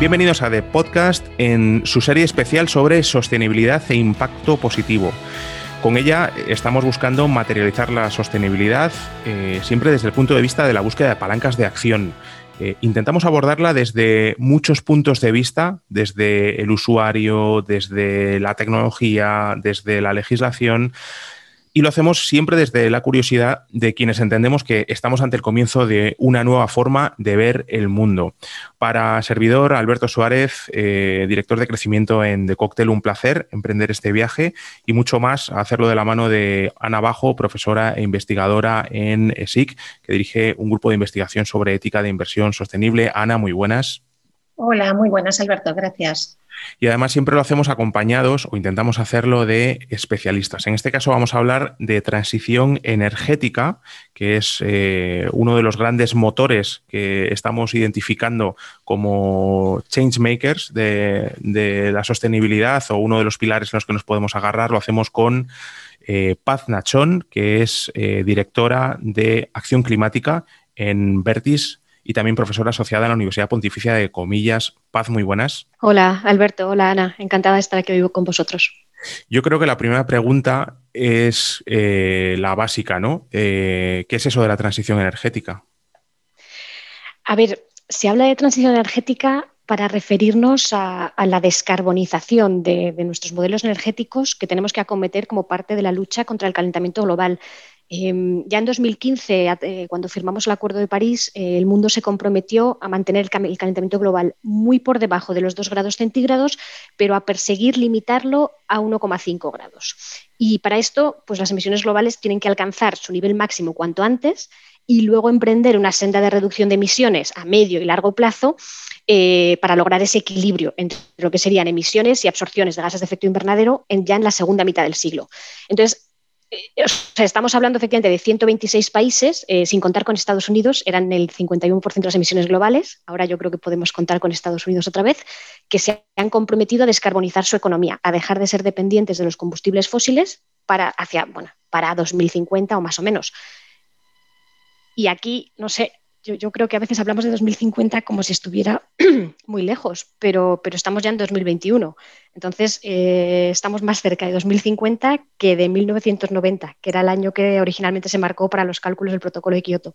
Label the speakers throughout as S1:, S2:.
S1: Bienvenidos a The Podcast en su serie especial sobre sostenibilidad e impacto positivo. Con ella estamos buscando materializar la sostenibilidad eh, siempre desde el punto de vista de la búsqueda de palancas de acción. Eh, intentamos abordarla desde muchos puntos de vista, desde el usuario, desde la tecnología, desde la legislación, y lo hacemos siempre desde la curiosidad de quienes entendemos que estamos ante el comienzo de una nueva forma de ver el mundo. Para servidor, Alberto Suárez, eh, director de crecimiento en The Cocktail, un placer emprender este viaje y mucho más hacerlo de la mano de Ana Bajo, profesora e investigadora en ESIC, que dirige un grupo de investigación sobre ética de inversión sostenible. Ana, muy buenas.
S2: Hola, muy buenas, Alberto, gracias.
S1: Y además siempre lo hacemos acompañados o intentamos hacerlo de especialistas. En este caso vamos a hablar de transición energética, que es eh, uno de los grandes motores que estamos identificando como changemakers de, de la sostenibilidad o uno de los pilares en los que nos podemos agarrar. Lo hacemos con eh, Paz Nachón, que es eh, directora de Acción Climática en Vertis y también profesora asociada en la Universidad Pontificia de Comillas. Paz, muy buenas.
S3: Hola, Alberto. Hola, Ana. Encantada de estar aquí hoy con vosotros.
S1: Yo creo que la primera pregunta es eh, la básica, ¿no? Eh, ¿Qué es eso de la transición energética?
S3: A ver, se habla de transición energética para referirnos a, la descarbonización de, nuestros modelos energéticos que tenemos que acometer como parte de la lucha contra el calentamiento global. Em, ya en 2015, eh, cuando firmamos el Acuerdo de París, eh, el mundo se comprometió a mantener el, calentamiento global muy por debajo de los 2 grados centígrados, pero a perseguir limitarlo a 1,5 grados. Y para esto, pues las emisiones globales tienen que alcanzar su nivel máximo cuanto antes y luego emprender una senda de reducción de emisiones a medio y largo plazo eh, para lograr ese equilibrio entre lo que serían emisiones y absorciones de gases de efecto invernadero ya en la segunda mitad del siglo. Entonces, estamos hablando efectivamente de 126 países, eh, sin contar con Estados Unidos, eran el 51% de las emisiones globales, ahora yo creo que podemos contar con Estados Unidos otra vez, que se han comprometido a descarbonizar su economía, a dejar de ser dependientes de los combustibles fósiles para, hacia, bueno, para 2050 o más o menos. Y aquí, no sé, yo, creo que a veces hablamos de 2050 como si estuviera muy lejos, pero, pero estamos ya en 2021. Entonces, eh, estamos más cerca de 2050 que de 1990, que era el año que originalmente se marcó para los cálculos del protocolo de Kioto.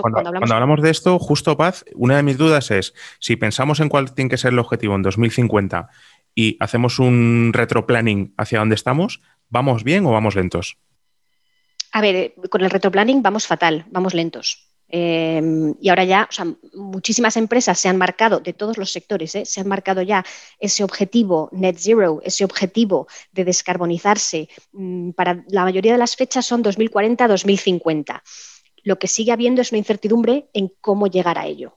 S1: cuando, hablamos... de esto, justo Paz, una de mis dudas es, si pensamos en cuál tiene que ser el objetivo en 2050 y hacemos un retroplanning hacia dónde estamos, ¿vamos bien o vamos lentos?
S3: A ver, eh, con el retroplanning vamos fatal, vamos lentos. Em, y ahora ya, muchísimas empresas se han marcado, de todos los sectores, ¿eh? se han marcado ya ese objetivo net zero, ese objetivo de descarbonizarse. Mm, para la mayoría de las fechas son 2040-2050. Lo que sigue habiendo es una incertidumbre en cómo llegar a ello.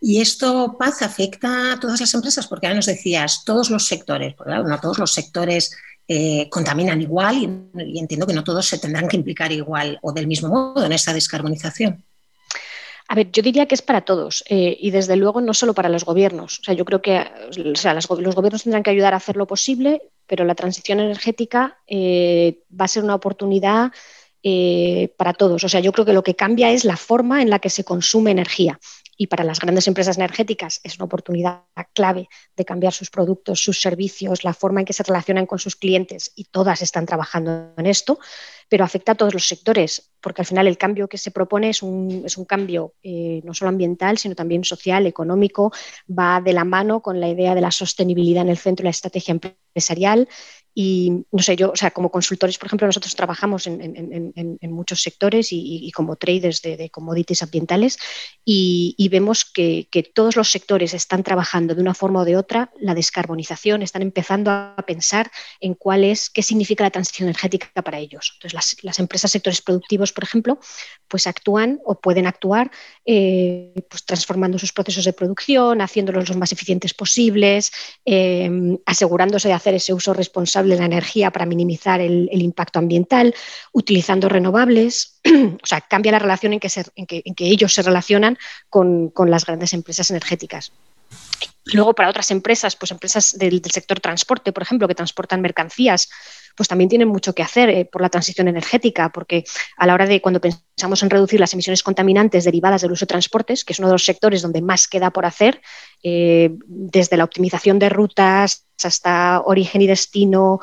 S2: Y esto, Paz, afecta a todas las empresas, porque ahora nos decías todos los sectores, porque no todos los sectores eh, contaminan igual y, entiendo que no todos se tendrán que implicar igual o del mismo modo en esa descarbonización.
S3: A ver, yo diría que es para todos eh, y desde luego no solo para los gobiernos. O sea, yo creo que los gobiernos tendrán que ayudar a hacer lo posible, pero la transición energética eh, va a ser una oportunidad para todos. O sea, yo creo que lo que cambia es la forma en la que se consume energía y para las grandes empresas energéticas es una oportunidad clave de cambiar sus productos, sus servicios, la forma en que se relacionan con sus clientes y todas están trabajando en esto, pero afecta a todos los sectores, porque al final el cambio que se propone es un, es un cambio eh, no solo ambiental, sino también social, económico, va de la mano con la idea de la sostenibilidad en el centro de la estrategia empresarial y no sé, yo, o sea, como consultores, por ejemplo, nosotros trabajamos en, muchos sectores y, como traders de, commodities ambientales y, vemos que, todos los sectores están trabajando de una forma o de otra la descarbonización, están empezando a pensar en cuál es, qué significa la transición energética para ellos. Entonces, las, empresas sectores productivos, por ejemplo, pues actúan o pueden actuar eh, pues transformando sus procesos de producción, haciéndolos los más eficientes posibles, eh, asegurándose de hacer ese uso responsable de la energía para minimizar el, impacto ambiental, utilizando renovables. o sea, cambia la relación en que, en que, ellos se relacionan con, las grandes empresas energéticas. Luego, para otras empresas, pues empresas del, sector transporte, por ejemplo, que transportan mercancías, pues también tienen mucho que hacer eh, por la transición energética, porque a la hora de cuando pensamos en reducir las emisiones contaminantes derivadas del uso de transportes, que es uno de los sectores donde más queda por hacer, eh, desde la optimización de rutas hasta origen y destino,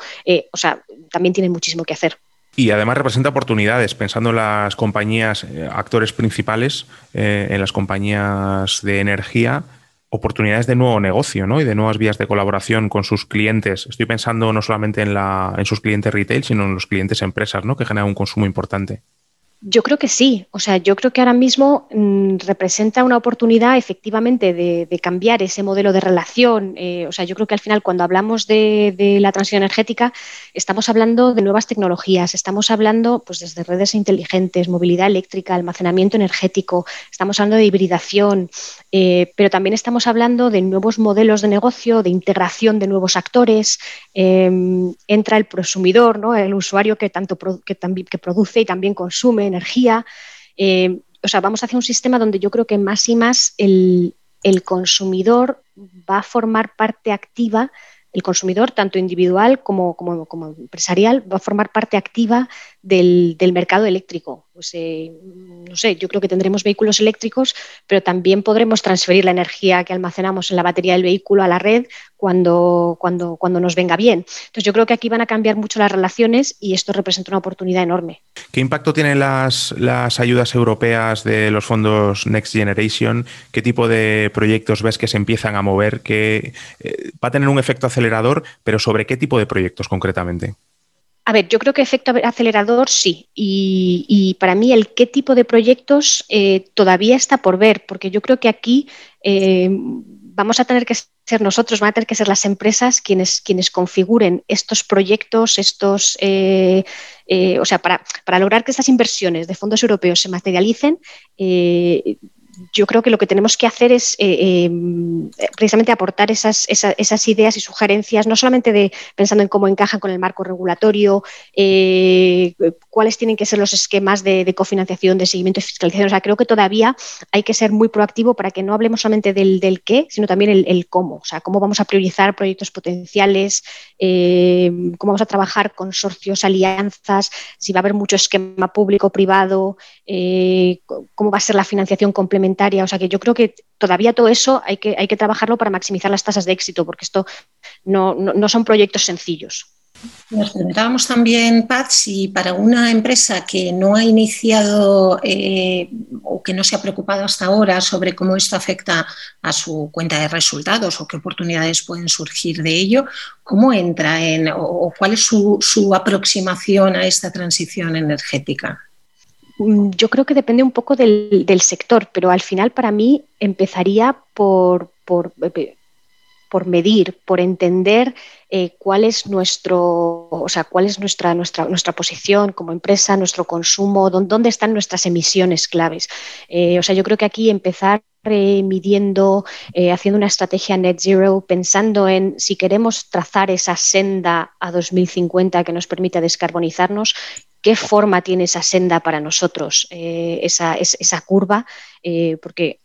S3: o sea, también tienen muchísimo que hacer.
S1: Y además representa oportunidades, pensando en las compañías, actores principales, en las compañías de energía, oportunidades de nuevo negocio ¿no? y de nuevas vías de colaboración con sus clientes. Estoy pensando no solamente en, la, en sus clientes retail, sino en los clientes empresas, ¿no? que generan un consumo importante.
S3: Yo creo que sí. O sea, yo creo que ahora mismo mm, representa una oportunidad efectivamente de, cambiar ese modelo de relación. Eh, o sea, yo creo que al final cuando hablamos de, la transición energética estamos hablando de nuevas tecnologías, estamos hablando pues desde redes inteligentes, movilidad eléctrica, almacenamiento energético, estamos hablando de hibridación, eh, pero también estamos hablando de nuevos modelos de negocio, de integración de nuevos actores. Em, entra el prosumidor, ¿no? el usuario que tanto que, que produce y también consume energía. Eh, o sea, vamos hacia un sistema donde yo creo que más y más el, consumidor va a formar parte activa el consumidor, tanto individual como, como, empresarial, va a formar parte activa del, mercado eléctrico. Pues, eh, no sé, yo creo que tendremos vehículos eléctricos, pero también podremos transferir la energía que almacenamos en la batería del vehículo a la red cuando, cuando, cuando nos venga bien. Entonces yo creo que aquí van a cambiar mucho las relaciones y esto representa una oportunidad enorme.
S1: ¿Qué impacto tienen las, las ayudas europeas de los fondos Next Generation? ¿Qué tipo de proyectos ves que se empiezan a mover? que eh, va a tener un efecto acelerador, pero sobre qué tipo de proyectos concretamente?
S3: A ver, yo creo que efecto acelerador sí. Y, para mí el qué tipo de proyectos eh, todavía está por ver, porque yo creo que aquí eh, vamos a tener que ser nosotros, van a tener que ser las empresas quienes, quienes configuren estos proyectos, estos, eh, o sea, para, para, lograr que estas inversiones de fondos europeos se materialicen, yo creo que lo que tenemos que hacer es eh, em, precisamente aportar esas, esas, ideas y sugerencias, no solamente de pensando en cómo encajan con el marco regulatorio, eh, cuáles tienen que ser los esquemas de, cofinanciación, de seguimiento y fiscalización. O sea, creo que todavía hay que ser muy proactivo para que no hablemos solamente del, del qué, sino también el, cómo. O sea, cómo vamos a priorizar proyectos potenciales, eh, cómo vamos a trabajar consorcios, alianzas, si va a haber mucho esquema público-privado, cómo va a ser la financiación complementaria o sea que yo creo que todavía todo eso hay que, hay que trabajarlo para maximizar las tasas de éxito, porque esto no, son proyectos sencillos.
S2: Nos preguntábamos también, Pat, si para una empresa que no ha iniciado eh, o que no se ha preocupado hasta ahora sobre cómo esto afecta a su cuenta de resultados o qué oportunidades pueden surgir de ello, ¿cómo entra en o, cuál es su, su aproximación a esta transición energética?
S3: Mm, yo creo que depende un poco del, sector, pero al final para mí empezaría por, por, eh, medir, por entender eh, cuál es nuestro, o sea, cuál es nuestra, nuestra, nuestra posición como empresa, nuestro consumo, dónde, están nuestras emisiones claves. Eh, o sea, yo creo que aquí empezar midiendo, haciendo una estrategia net zero, pensando en si queremos trazar esa senda a 2050 que nos permita descarbonizarnos, qué forma tiene esa senda para nosotros, eh, esa, curva, eh, porque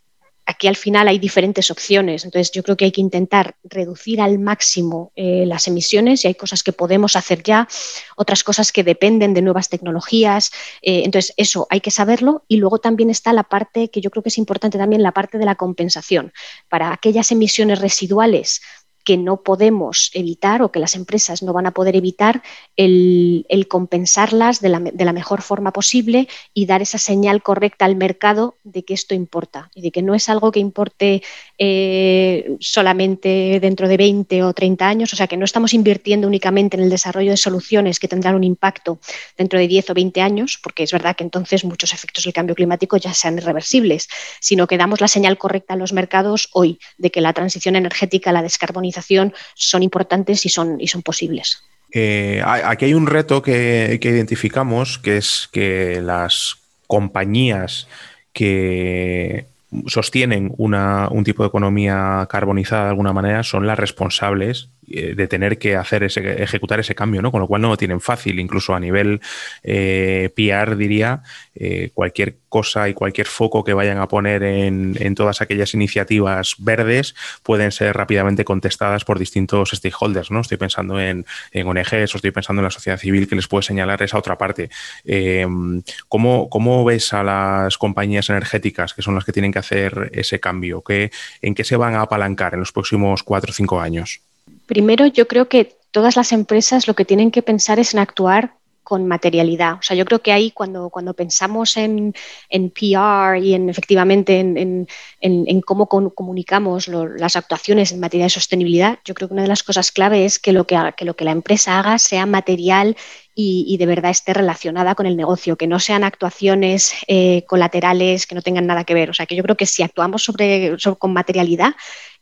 S3: aquí al final hay diferentes opciones. Entonces yo creo que hay que intentar reducir al máximo eh, las emisiones y hay cosas que podemos hacer ya, otras cosas que dependen de nuevas tecnologías. entonces eso hay que saberlo y luego también está la parte que yo creo que es importante también, la parte de la compensación. Para aquellas emisiones residuales que no podemos evitar o que las empresas no van a poder evitar el, compensarlas de la, mejor forma posible y dar esa señal correcta al mercado de que esto importa y de que no es algo que importe eh, solamente dentro de 20 o 30 años, o sea que no estamos invirtiendo únicamente en el desarrollo de soluciones que tendrán un impacto dentro de 10 o 20 años, porque es verdad que entonces muchos efectos del cambio climático ya sean irreversibles, sino que damos la señal correcta a los mercados hoy de que la transición energética, la descarbonización, son importantes y son, y son posibles.
S1: Eh, aquí hay un reto que, identificamos, que es que las compañías que sostienen un tipo de economía carbonizada de alguna manera son las responsables de tener que hacer ese, ejecutar ese cambio, ¿no? Con lo cual no lo tienen fácil, incluso a nivel eh, PR diría, eh, cualquier cosa y cualquier foco que vayan a poner en, todas aquellas iniciativas verdes pueden ser rápidamente contestadas por distintos stakeholders. ¿no? Estoy pensando en, en ONGs o estoy pensando en la sociedad civil que les puede señalar esa otra parte. Em, ¿cómo, ¿cómo, ves a las compañías energéticas que son las que tienen que hacer ese cambio? ¿Qué, ¿En qué se van a apalancar en los próximos cuatro o cinco años?
S3: Primero, yo creo que todas las empresas lo que tienen que pensar es en actuar con materialidad. O sea, yo creo que ahí cuando, cuando pensamos en, en PR y en efectivamente en, en, cómo comunicamos las actuaciones en materia de sostenibilidad, yo creo que una de las cosas clave es que lo que, que, lo que la empresa haga sea material y, de verdad esté relacionada con el negocio, que no sean actuaciones eh, colaterales que no tengan nada que ver. O sea, que yo creo que si actuamos sobre, con materialidad,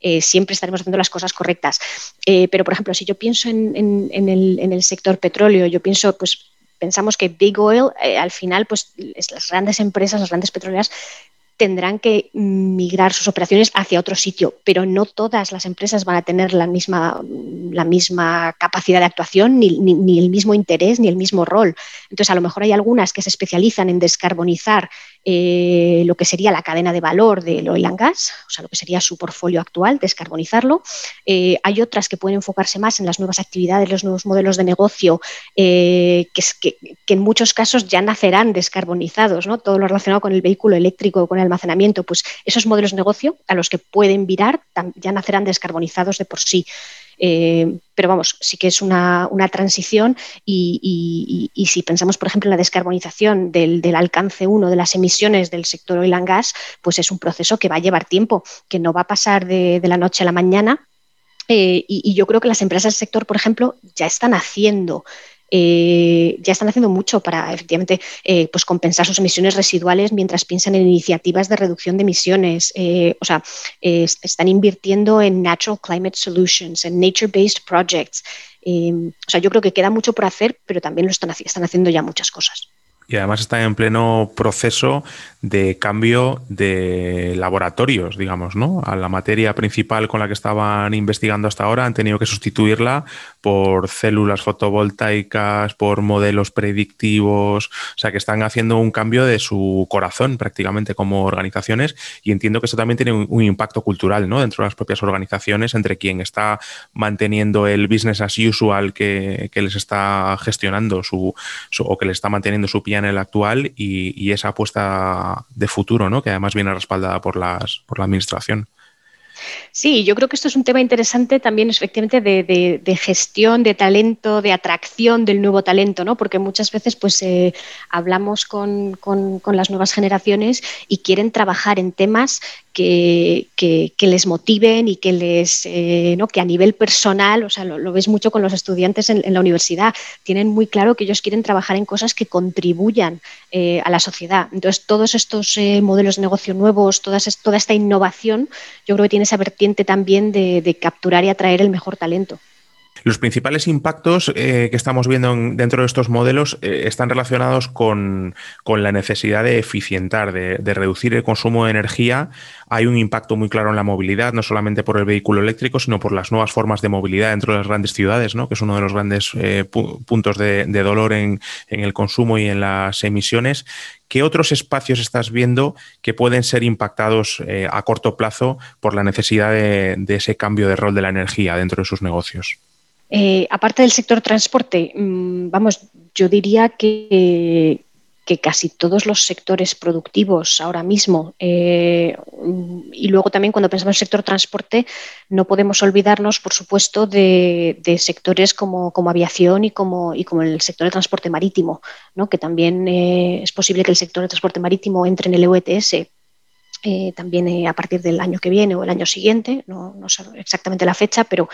S3: eh, siempre estaremos haciendo las cosas correctas. Eh, pero, por ejemplo, si yo pienso en, el, sector petróleo, yo pienso, pues pensamos que Big Oil, al final, pues las grandes empresas, las grandes petroleras, tendrán que migrar sus operaciones hacia otro sitio, pero no todas las empresas van a tener la misma, la misma capacidad de actuación, ni, ni, el mismo interés, ni el mismo rol. Entonces, a lo mejor hay algunas que se especializan en descarbonizar eh, lo que sería la cadena de valor del oil and gas, o sea, lo que sería su portfolio actual, descarbonizarlo. Eh, hay otras que pueden enfocarse más en las nuevas actividades, los nuevos modelos de negocio, eh, que, en muchos casos ya nacerán descarbonizados, ¿no? Todo lo relacionado con el vehículo eléctrico, con el almacenamiento, pues esos modelos de negocio a los que pueden virar ya nacerán descarbonizados de por sí. Eh, pero vamos, sí que es una, transición y, si pensamos, por ejemplo, en la descarbonización del, alcance 1 de las emisiones del sector oil and gas, pues es un proceso que va a llevar tiempo, que no va a pasar de, la noche a la mañana. Eh, y, yo creo que las empresas del sector, por ejemplo, ya están haciendo eh, ya están haciendo mucho para efectivamente eh, pues compensar sus emisiones residuales mientras piensan en iniciativas de reducción de emisiones. Eh, o sea, están invirtiendo en Natural Climate Solutions, en Nature-Based Projects. o sea, yo creo que queda mucho por hacer, pero también lo están, están haciendo ya muchas cosas.
S1: Y además están en pleno proceso de cambio de laboratorios, digamos, ¿no? A la materia principal con la que estaban investigando hasta ahora han tenido que sustituirla por células fotovoltaicas, por modelos predictivos, o sea que están haciendo un cambio de su corazón prácticamente como organizaciones y entiendo que eso también tiene un, impacto cultural, ¿no? Dentro de las propias organizaciones, entre quien está manteniendo el business as usual que, les está gestionando su, o que les está manteniendo su en el actual y, esa apuesta de futuro, ¿no? que además viene respaldada por, las, por la administración.
S3: Sí, yo creo que esto es un tema interesante también efectivamente de, gestión de talento, de atracción del nuevo talento, ¿no? Porque muchas veces pues eh, hablamos con, las nuevas generaciones y quieren trabajar en temas que, les motiven y que les eh, ¿no? que a nivel personal, o sea, lo, ves mucho con los estudiantes en, la universidad, tienen muy claro que ellos quieren trabajar en cosas que contribuyan eh, a la sociedad. Entonces, todos estos modelos de negocio nuevos, toda esta innovación, yo creo que tiene esa vertiente también de, capturar y atraer el mejor talento.
S1: Los principales impactos eh, que estamos viendo dentro de estos modelos eh, están relacionados con, la necesidad de eficientar, de, reducir el consumo de energía. Hay un impacto muy claro en la movilidad, no solamente por el vehículo eléctrico, sino por las nuevas formas de movilidad dentro de las grandes ciudades, que es uno de los grandes eh, puntos de, dolor en, el consumo y en las emisiones. ¿Qué otros espacios estás viendo que pueden ser impactados a corto plazo por la necesidad de, ese cambio de rol de la energía dentro de sus negocios?
S3: Eh, aparte del sector transporte, mm, vamos, yo diría que, casi todos los sectores productivos ahora mismo, eh, y luego también cuando pensamos en el sector transporte, no podemos olvidarnos, por supuesto, de, sectores como, aviación y como, y como el sector de transporte marítimo, ¿no? que también eh, es posible que el sector de transporte marítimo entre en el EUETS eh, también a partir del año que viene o el año siguiente, no, no, sé exactamente la fecha, pero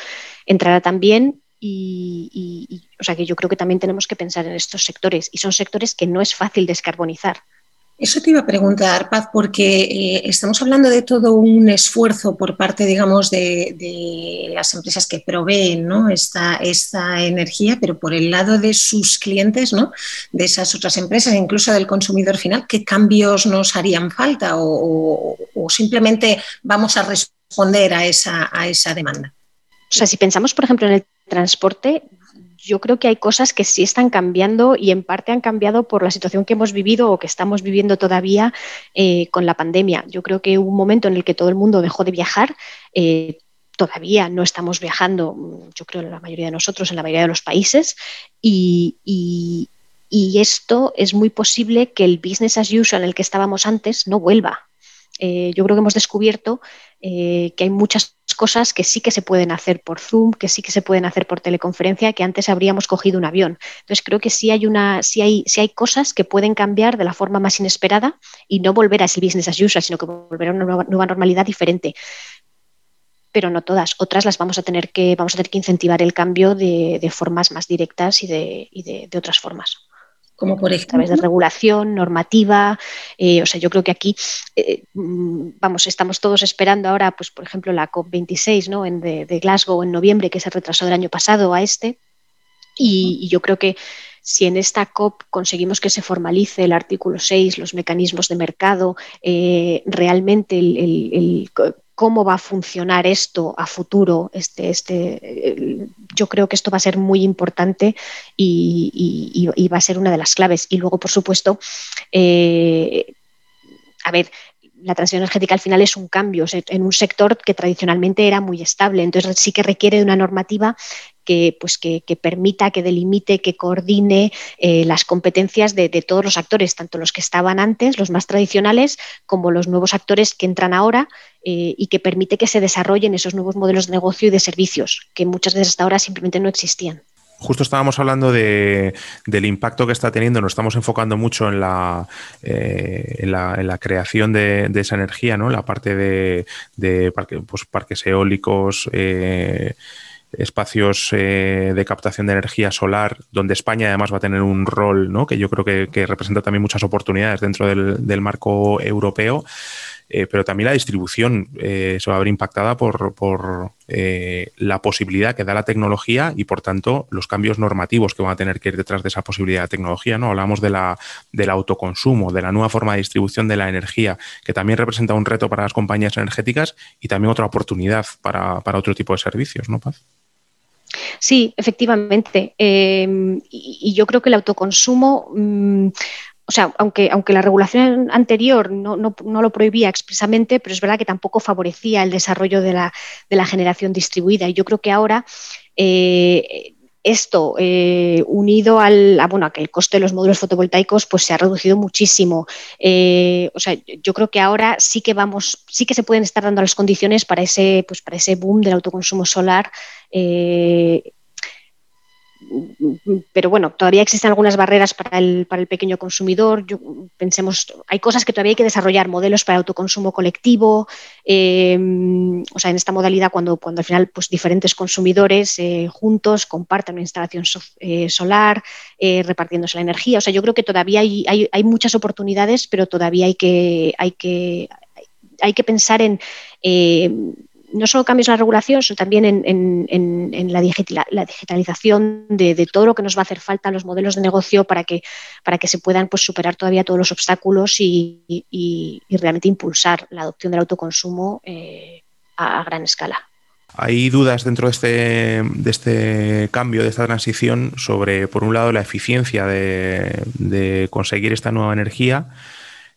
S3: entrará también y, o sea que yo creo que también tenemos que pensar en estos sectores y son sectores que no es fácil descarbonizar.
S2: Eso te iba a preguntar, Paz, porque eh, estamos hablando de todo un esfuerzo por parte, digamos, de, las empresas que proveen esta, energía, pero por el lado de sus clientes, ¿no? de esas otras empresas, incluso del consumidor final, ¿qué cambios nos harían falta o, o simplemente vamos a responder a esa, a esa demanda?
S3: O sea, si pensamos, por ejemplo, en el transporte, yo creo que hay cosas que sí están cambiando y en parte han cambiado por la situación que hemos vivido o que estamos viviendo todavía eh, con la pandemia. Yo creo que hubo un momento en el que todo el mundo dejó de viajar. Eh, todavía no estamos viajando, yo creo, la mayoría de nosotros en la mayoría de los países y, esto es muy posible que el business as usual en el que estábamos antes no vuelva. Eh, yo creo que hemos descubierto que hay muchas cosas que sí que se pueden hacer por Zoom, que sí que se pueden hacer por teleconferencia, que antes habríamos cogido un avión. Entonces creo que sí hay una, sí hay, sí hay cosas que pueden cambiar de la forma más inesperada y no volver a ese business as usual, sino que volver a una nueva, normalidad diferente pero no todas. Otras las vamos a tener que, vamos a tener que incentivar el cambio de, formas más directas y de otras formas
S2: como por
S3: ejemplo. A través de regulación, normativa. Eh, o sea, yo creo que aquí, eh, mm, vamos, estamos todos esperando ahora, pues, por ejemplo, la COP26 ¿no? en de, Glasgow en noviembre, que se retrasó del año pasado a este. Y, yo creo que si en esta COP conseguimos que se formalice el artículo 6, los mecanismos de mercado, eh, realmente el, cómo va a funcionar esto a futuro. Este, este, yo creo que esto va a ser muy importante y, va a ser una de las claves. Y luego, por supuesto, eh, a ver, la transición energética al final es un cambio en un sector que tradicionalmente era muy estable. Entonces sí que requiere de una normativa que, pues, que, permita, que delimite, que coordine eh, las competencias de, todos los actores, tanto los que estaban antes, los más tradicionales, como los nuevos actores que entran ahora eh, y que permite que se desarrollen esos nuevos modelos de negocio y de servicios que muchas veces hasta ahora simplemente no existían.
S1: Justo estábamos hablando del impacto que está teniendo, nos estamos enfocando mucho en la, eh, en la, creación de, esa energía, ¿no? la parte de, pues, parques eólicos, espacios eh, de captación de energía solar, donde España además va a tener un rol ¿no? que yo creo que, representa también muchas oportunidades dentro del, marco europeo. Eh, pero también la distribución eh, se va a ver impactada por, la posibilidad que da la tecnología y, por tanto, los cambios normativos que van a tener que ir detrás de esa posibilidad de tecnología. ¿no? Hablamos de la, del autoconsumo, de la nueva forma de distribución de la energía, que también representa un reto para las compañías energéticas y también otra oportunidad para, para otro tipo de servicios, ¿no, Paz?
S3: Sí, efectivamente. Em, y, yo creo que el autoconsumo, mm, o sea, aunque, aunque la regulación anterior no, lo prohibía expresamente, pero es verdad que tampoco favorecía el desarrollo de la, de la generación distribuida. Y yo creo que ahora eh, esto, eh, unido al, a, bueno, a que el coste de los módulos fotovoltaicos pues, se ha reducido muchísimo. Eh, o sea, yo creo que ahora sí que vamos, sí que se pueden estar dando las condiciones para ese, pues, para ese boom del autoconsumo solar. Eh, pero bueno, todavía existen algunas barreras para el, para el pequeño consumidor. pensemos, hay cosas que todavía hay que desarrollar, modelos para autoconsumo colectivo, em, o sea, en esta modalidad cuando, cuando al final pues, diferentes consumidores eh, juntos comparten una instalación eh, solar, eh, repartiéndose la energía. O sea, yo creo que todavía hay, hay, muchas oportunidades, pero todavía hay que, hay que, hay que pensar en no solo cambios en la regulación, sino también en, la, digitalización de, todo lo que nos va a hacer falta los modelos de negocio para que, para que se puedan pues, superar todavía todos los obstáculos y, realmente impulsar la adopción del autoconsumo eh, a, gran escala.
S1: Hay dudas dentro de este, de este cambio, de esta transición, sobre, por un lado, la eficiencia de conseguir esta nueva energía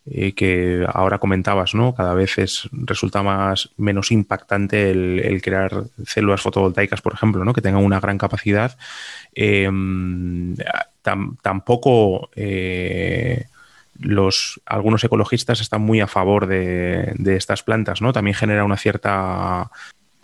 S1: eh, que ahora comentabas, ¿no? Cada vez es, resulta más, menos impactante el, crear células fotovoltaicas, por ejemplo, ¿no? Que tengan una gran capacidad. Em, tampoco eh, los, algunos ecologistas están muy a favor de, de, estas plantas, ¿no? También genera una cierta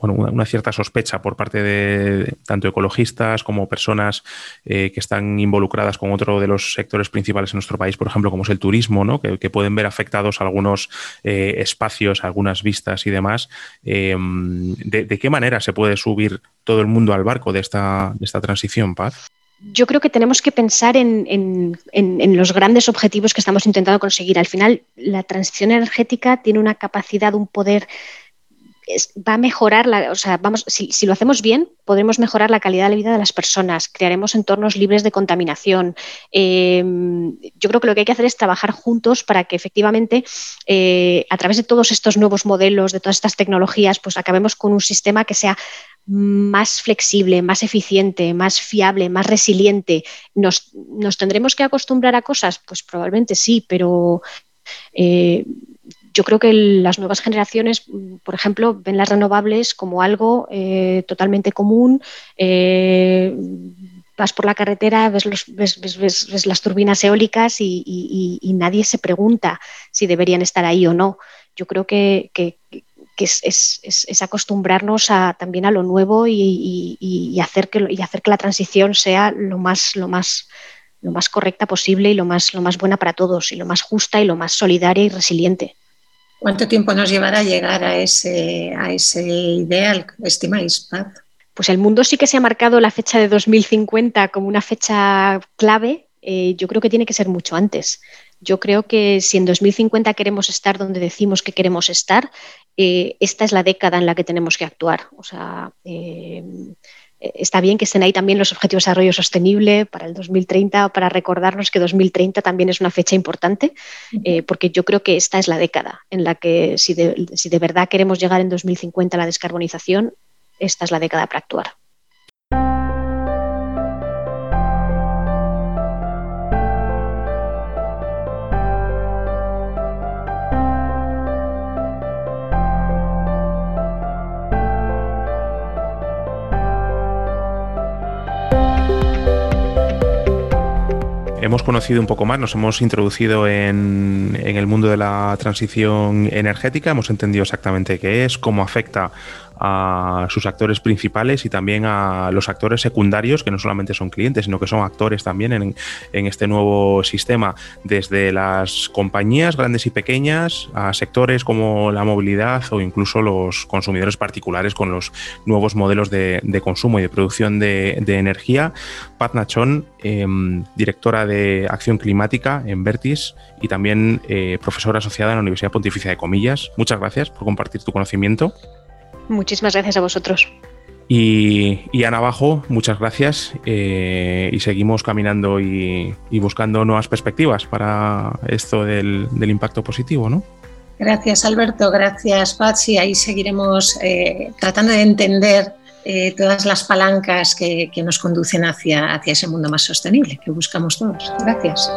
S1: bueno, una, cierta sospecha por parte de tanto ecologistas como personas eh, que están involucradas con otro de los sectores principales en nuestro país, por ejemplo, como es el turismo, ¿no? que, pueden ver afectados algunos eh, espacios, algunas vistas y demás. Em, de, qué manera se puede subir todo el mundo al barco de esta, de esta transición, Paz?
S3: yo creo que tenemos que pensar en, en, los grandes objetivos que estamos intentando conseguir. Al final, la transición energética tiene una capacidad, un poder va a mejorar, la, o sea, vamos, si, lo hacemos bien, podremos mejorar la calidad de vida de las personas, crearemos entornos libres de contaminación. Em, yo creo que lo que hay que hacer es trabajar juntos para que efectivamente, eh, a través de todos estos nuevos modelos, de todas estas tecnologías, pues acabemos con un sistema que sea más flexible, más eficiente, más fiable, más resiliente. ¿Nos, tendremos que acostumbrar a cosas? Pues probablemente sí, pero eh, yo creo que las nuevas generaciones, por ejemplo, ven las renovables como algo eh, totalmente común. Eh, vas por la carretera, ves, las turbinas eólicas y, nadie se pregunta si deberían estar ahí o no. Yo creo que, es, acostumbrarnos también a lo nuevo y, hacer que, hacer que la transición sea lo más, lo más, lo más correcta posible y lo más, lo más buena para todos y lo más justa y lo más solidaria y resiliente.
S2: ¿Cuánto tiempo nos llevará a llegar a ese, a ese ideal, estimáis, Paz?
S3: Pues el mundo sí que se ha marcado la fecha de 2050 como una fecha clave. Eh, yo creo que tiene que ser mucho antes. Yo creo que si en 2050 queremos estar donde decimos que queremos estar, eh, esta es la década en la que tenemos que actuar. O sea, eh, está bien que estén ahí también los Objetivos de Desarrollo Sostenible para el 2030, para recordarnos que 2030 también es una fecha importante, porque yo creo que esta es la década en la que si si de verdad queremos llegar en 2050 a la descarbonización, esta es la década para actuar.
S1: Hemos conocido un poco más, nos hemos introducido en, en, el mundo de la transición energética, hemos entendido exactamente qué es, cómo afecta a sus actores principales y también a los actores secundarios, que no solamente son clientes, sino que son actores también en, este nuevo sistema, desde las compañías grandes y pequeñas a sectores como la movilidad o incluso los consumidores particulares con los nuevos modelos de, consumo y de producción de, energía. Pat Nachón, em, directora de Acción Climática en Vertis y también eh, profesora asociada en la Universidad Pontificia de Comillas. Muchas gracias por compartir tu conocimiento.
S3: Muchísimas gracias a vosotros.
S1: Y, Ana Bajo, muchas gracias eh, y seguimos caminando y, buscando nuevas perspectivas para esto del, impacto positivo, ¿no?
S2: Gracias Alberto, gracias Patsy. Ahí seguiremos eh, tratando de entender eh, todas las palancas que, nos conducen hacia, hacia ese mundo más sostenible que buscamos todos. Gracias.